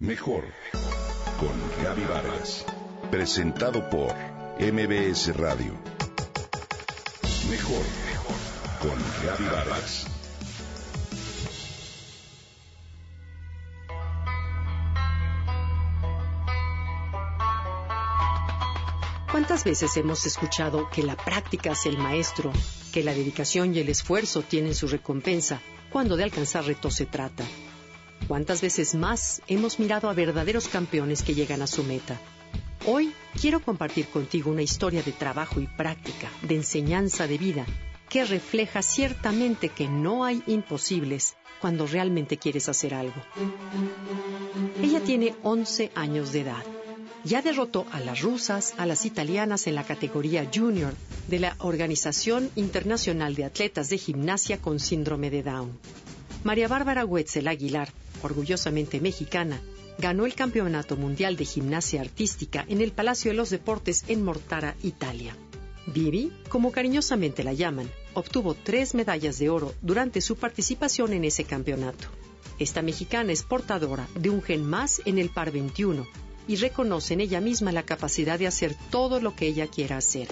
Mejor con Gaby Vargas. Presentado por MBS Radio. Mejor con Gaby Vargas. ¿Cuántas veces hemos escuchado que la práctica es el maestro, que la dedicación y el esfuerzo tienen su recompensa cuando de alcanzar retos se trata? ¿Cuántas veces más hemos mirado a verdaderos campeones que llegan a su meta? Hoy quiero compartir contigo una historia de trabajo y práctica, de enseñanza de vida, que refleja ciertamente que no hay imposibles cuando realmente quieres hacer algo. Ella tiene 11 años de edad. Ya derrotó a las rusas, a las italianas en la categoría junior de la Organización Internacional de Atletas de Gimnasia con Síndrome de Down. María Bárbara Wetzel Aguilar orgullosamente mexicana, ganó el Campeonato Mundial de Gimnasia Artística en el Palacio de los Deportes en Mortara, Italia. Vivi, como cariñosamente la llaman, obtuvo tres medallas de oro durante su participación en ese campeonato. Esta mexicana es portadora de un gen más en el par 21 y reconoce en ella misma la capacidad de hacer todo lo que ella quiera hacer.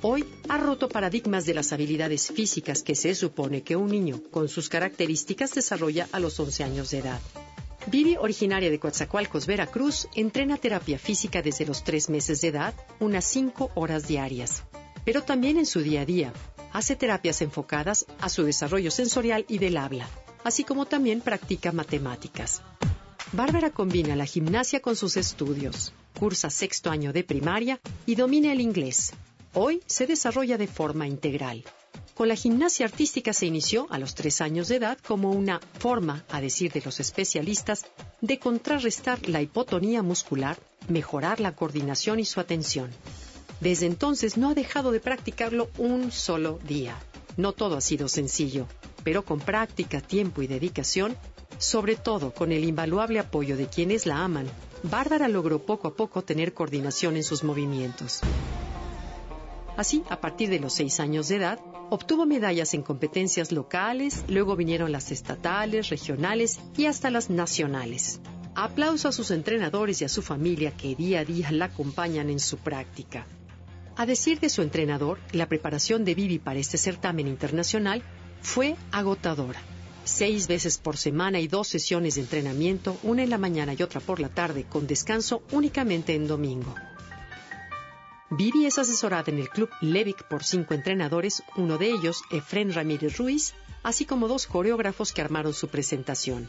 Hoy ha roto paradigmas de las habilidades físicas que se supone que un niño con sus características desarrolla a los 11 años de edad. Vivi, originaria de Coatzacoalcos, Veracruz, entrena terapia física desde los tres meses de edad, unas cinco horas diarias. Pero también en su día a día hace terapias enfocadas a su desarrollo sensorial y del habla, así como también practica matemáticas. Bárbara combina la gimnasia con sus estudios, cursa sexto año de primaria y domina el inglés, Hoy se desarrolla de forma integral. Con la gimnasia artística se inició a los tres años de edad como una forma, a decir de los especialistas, de contrarrestar la hipotonía muscular, mejorar la coordinación y su atención. Desde entonces no ha dejado de practicarlo un solo día. No todo ha sido sencillo, pero con práctica, tiempo y dedicación, sobre todo con el invaluable apoyo de quienes la aman, Bárbara logró poco a poco tener coordinación en sus movimientos. Así, a partir de los seis años de edad, obtuvo medallas en competencias locales, luego vinieron las estatales, regionales y hasta las nacionales. Aplauso a sus entrenadores y a su familia que día a día la acompañan en su práctica. A decir de su entrenador, la preparación de Vivi para este certamen internacional fue agotadora. Seis veces por semana y dos sesiones de entrenamiento, una en la mañana y otra por la tarde, con descanso únicamente en domingo. Vivi es asesorada en el club Levic por cinco entrenadores, uno de ellos, Efren Ramírez Ruiz, así como dos coreógrafos que armaron su presentación.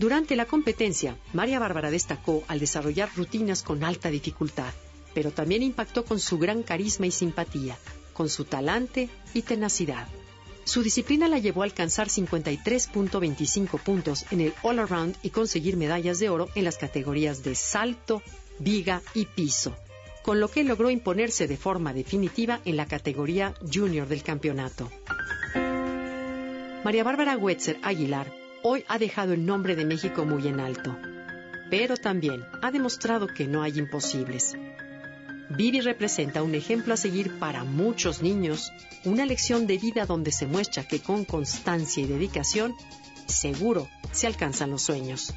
Durante la competencia, María Bárbara destacó al desarrollar rutinas con alta dificultad, pero también impactó con su gran carisma y simpatía, con su talante y tenacidad. Su disciplina la llevó a alcanzar 53.25 puntos en el All Around y conseguir medallas de oro en las categorías de salto, viga y piso con lo que logró imponerse de forma definitiva en la categoría junior del campeonato. María Bárbara Wetzer Aguilar hoy ha dejado el nombre de México muy en alto, pero también ha demostrado que no hay imposibles. Vivi representa un ejemplo a seguir para muchos niños, una lección de vida donde se muestra que con constancia y dedicación, seguro se alcanzan los sueños.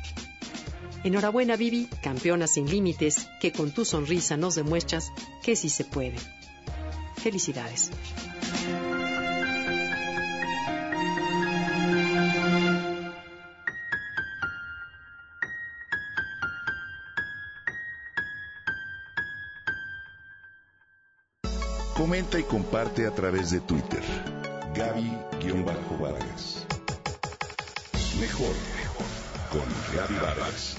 Enhorabuena Vivi, campeona sin límites, que con tu sonrisa nos demuestras que sí se puede. Felicidades. Comenta y comparte a través de Twitter. Gaby-Vargas. Mejor con Gaby Vargas